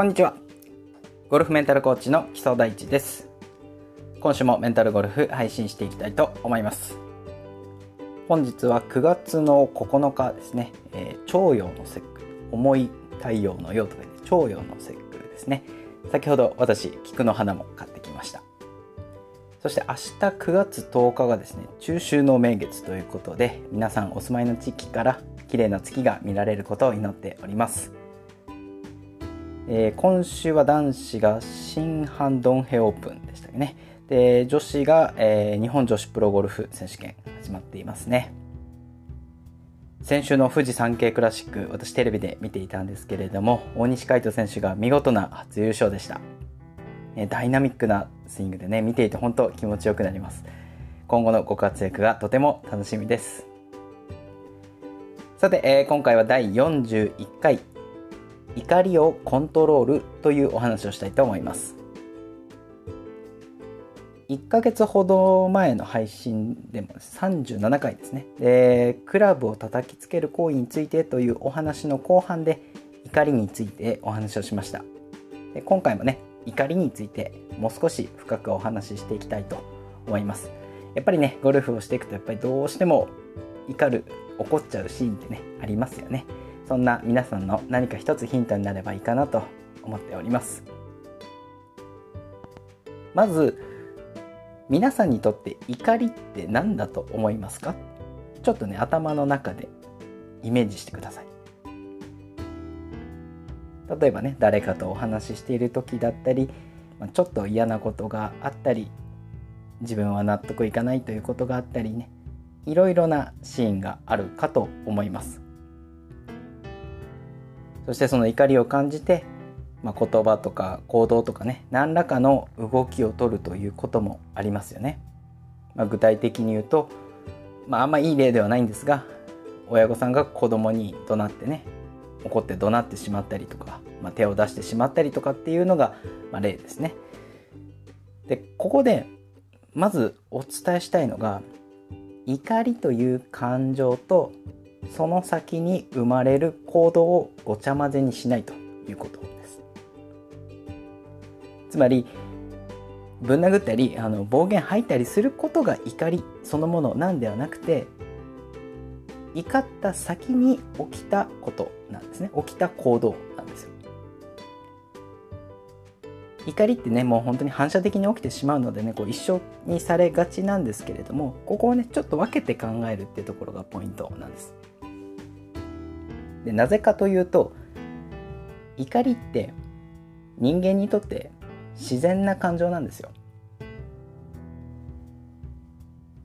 こんにちは。ゴルフメンタルコーチの木曽大地です。今週もメンタルゴルフ配信していきたいと思います。本日は9月の9日ですね、えー、朝陽の節句、重い太陽の陽とか言って朝陽の節句ですね。先ほど私、菊の花も買ってきました。そして明日9月10日がですね、中秋の名月ということで、皆さんお住まいの地域から綺麗な月が見られることを祈っております。えー、今週は男子が新ハンドンヘオープンでしたっけね。で、女子が、えー、日本女子プロゴルフ選手権始まっていますね。先週の富士山系クラシック、私テレビで見ていたんですけれども、大西海斗選手が見事な初優勝でした。ダイナミックなスイングでね、見ていて本当気持ちよくなります。今後のご活躍がとても楽しみです。さて、えー、今回は第41回怒りをコントロールというお話をしたいと思います。1ヶ月ほど前の配信でも37回ですね。でクラブを叩きつける行為についてというお話の後半で怒りについてお話をしました。で今回もね怒りについてもう少し深くお話ししていきたいと思います。やっぱりねゴルフをしていくとやっぱりどうしても怒る怒っちゃうシーンってねありますよね。そんな皆さんの何か一つヒントになればいいかなと思っております。まず皆さんにとって怒りって何だと思いますか？ちょっとね頭の中でイメージしてください。例えばね誰かとお話ししている時だったりちょっと嫌なことがあったり自分は納得いかないということがあったりねいろいろなシーンがあるかと思います。そしてその怒りを感じて、まあ、言葉とか行動とかね何らかの動きを取るということもありますよね。まあ、具体的に言うと、まあ、あんまいい例ではないんですが親御さんが子供に怒鳴ってね怒って怒鳴ってしまったりとか、まあ、手を出してしまったりとかっていうのが、まあ、例ですね。でここでまずお伝えしたいのが怒りという感情とその先に生まれる行動をごちゃ混ぜにしないということです。つまりぶん殴ったりあの暴言吐いたりすることが怒りそのものなんではなくて怒った先に起きたことなんですね。起きた行動なんですよ。怒りってねもう本当に反射的に起きてしまうのでねこう一緒にされがちなんですけれどもここをねちょっと分けて考えるっていうところがポイントなんですでなぜかというと怒りって人間にとって自然な感情なんですよ。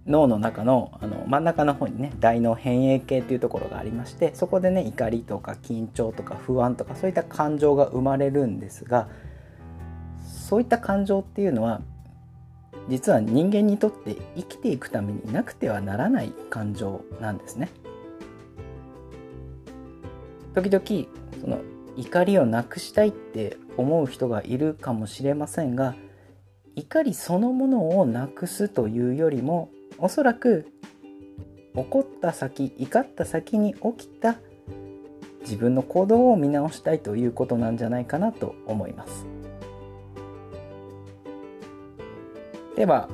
脳の中のあの真ん中の方にね大脳変影系っていうところがありましてそこでね怒りとか緊張とか不安とかそういった感情が生まれるんですがそういった感情っていうのは実は人間にとって生きていくためになくてはならない感情なんですね。時々その怒りをなくしたいって思う人がいるかもしれませんが怒りそのものをなくすというよりもおそらく怒った先怒った先に起きた自分の行動を見直したいということなんじゃないかなと思いますでは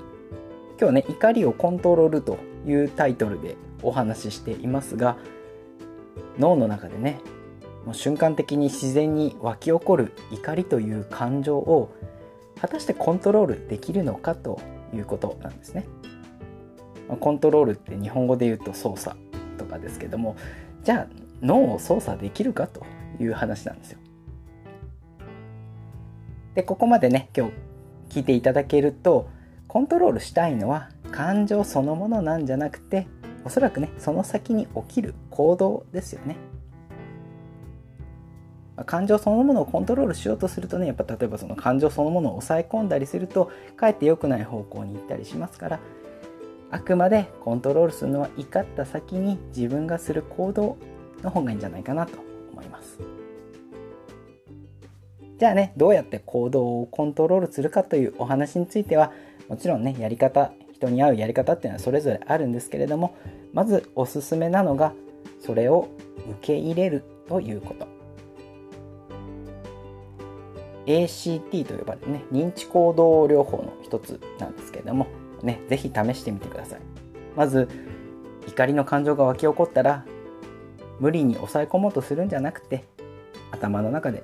今日ね怒りをコントロールというタイトルでお話ししていますが脳の中でねもう瞬間的に自然に湧き起こる怒りという感情を果たしてコントロールできるのかということなんですね。コントロールって日本語で言うと操作とかですけどもじゃあ脳を操作できるかという話なんですよ。でここまでね今日聞いていただけるとコントロールしたいのは感情そのものなんじゃなくておそらくねその先に起きる行動ですよね。感情そのものをコントロールしようとするとねやっぱ例えばその感情そのものを抑え込んだりするとかえって良くない方向に行ったりしますからあくまでコントロールするのは怒った先に自分がする行動の方がいいんじゃないかなと思いますじゃあねどうやって行動をコントロールするかというお話についてはもちろんねやり方人に合うやり方っていうのはそれぞれあるんですけれどもまずおすすめなのがそれを受け入れるということ。ACT と呼ばれるね認知行動療法の一つなんですけれどもね是非試してみてください。まず怒りの感情が湧き起こったら無理に抑え込もうとするんじゃなくて頭の中で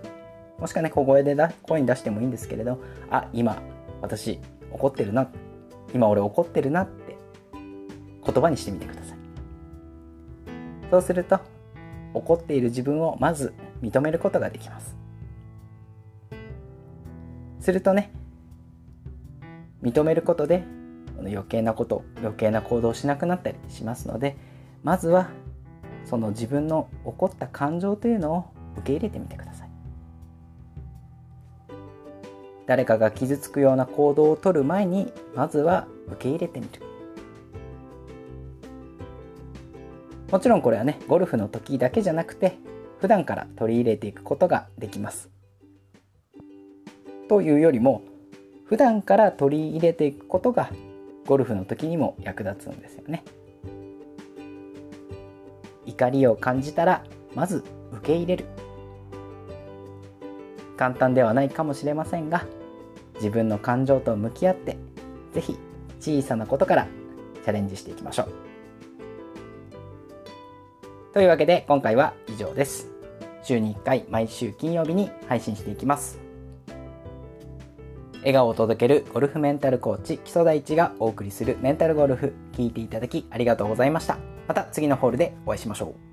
もしくはね小声でだ声に出してもいいんですけれどあ今私怒ってるな。今俺怒ってるなって。言葉にしてみてください。そうすると怒っている自分をまず認めることができます。するとね認めることで余計なこと余計な行動をしなくなったりしますのでまずはその自分の起こった感情というのを受け入れてみてください。誰かが傷つくような行動をとる前にまずは受け入れてみる。もちろんこれはねゴルフの時だけじゃなくて普段から取り入れていくことができます。というよりも普段から取り入れていくことがゴルフの時にも役立つんですよね。怒りを感じたらまず受け入れる。簡単ではないかもしれませんが自分の感情と向き合って是非小さなことからチャレンジしていきましょう。というわけで今回は以上です。週に1回毎週金曜日に配信していきます。笑顔を届けるゴルフメンタルコーチ木曽大地がお送りするメンタルゴルフ聞いていただきありがとうございました。また次のホールでお会いしましょう。